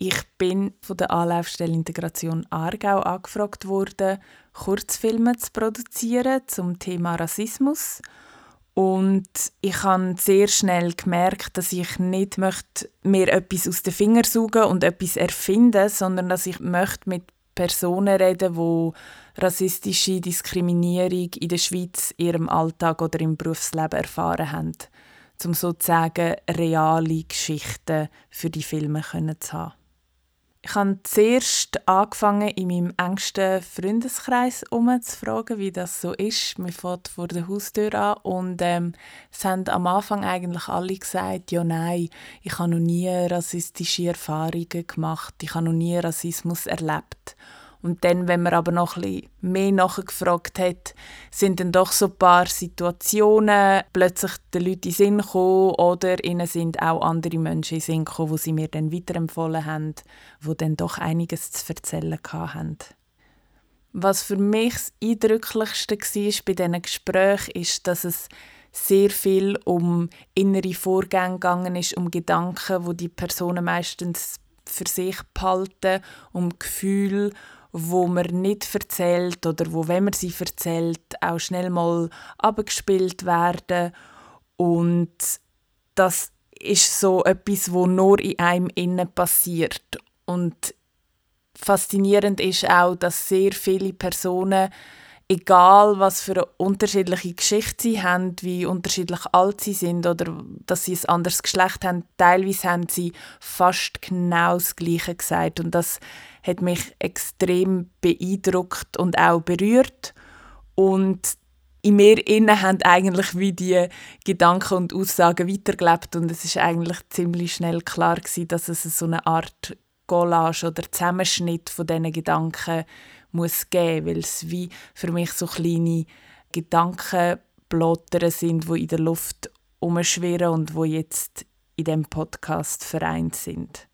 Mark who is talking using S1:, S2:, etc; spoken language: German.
S1: Ich bin von der Anlaufstelle Integration Aargau angefragt worden, Kurzfilme zu produzieren zum Thema Rassismus. Und ich habe sehr schnell gemerkt, dass ich nicht möchte mir etwas aus den Fingern saugen und etwas erfinden, sondern dass ich möchte mit Personen reden, die rassistische Diskriminierung in der Schweiz in ihrem Alltag oder im Berufsleben erfahren haben, um sozusagen reale Geschichten für die Filme zu haben. Ich habe zuerst angefangen, in meinem engsten Freundeskreis umzufragen, wie das so ist. Man fährt vor der Haustür an und ähm, es haben am Anfang eigentlich alle gesagt, ja nein, ich habe noch nie rassistische Erfahrungen gemacht, ich habe noch nie Rassismus erlebt. Und dann, wenn man aber noch ein mehr nachgefragt hat, sind dann doch so ein paar Situationen plötzlich den Leuten in Sinn gekommen oder ihnen sind auch andere Menschen in Sinn gekommen, die sie mir dann weiterempfohlen haben, die dann doch einiges zu erzählen hatten. Was für mich das Eindrücklichste war bei diesen Gesprächen, ist, dass es sehr viel um innere Vorgänge gegangen ist, um Gedanken, wo die, die Personen meistens für sich behalten, um Gefühle, wo man nicht erzählt oder wo, wenn man sie erzählt, auch schnell mal abgespielt werden. Und das ist so etwas, wo nur in einem innen passiert. Und faszinierend ist auch, dass sehr viele Personen egal was für unterschiedliche Geschichte sie haben, wie unterschiedlich alt sie sind oder dass sie ein anderes Geschlecht haben, teilweise haben sie fast genau das Gleiche gesagt. Und das hat mich extrem beeindruckt und auch berührt. Und in mir innen haben eigentlich wie die Gedanken und Aussagen weitergelebt. Und es ist eigentlich ziemlich schnell klar gewesen, dass es so eine Art Collage oder Zusammenschnitt von diesen Gedanken muss geben, weil es wie für mich so kleine Gedankenblotter sind, die in der Luft umschwirren und wo jetzt in dem Podcast vereint sind.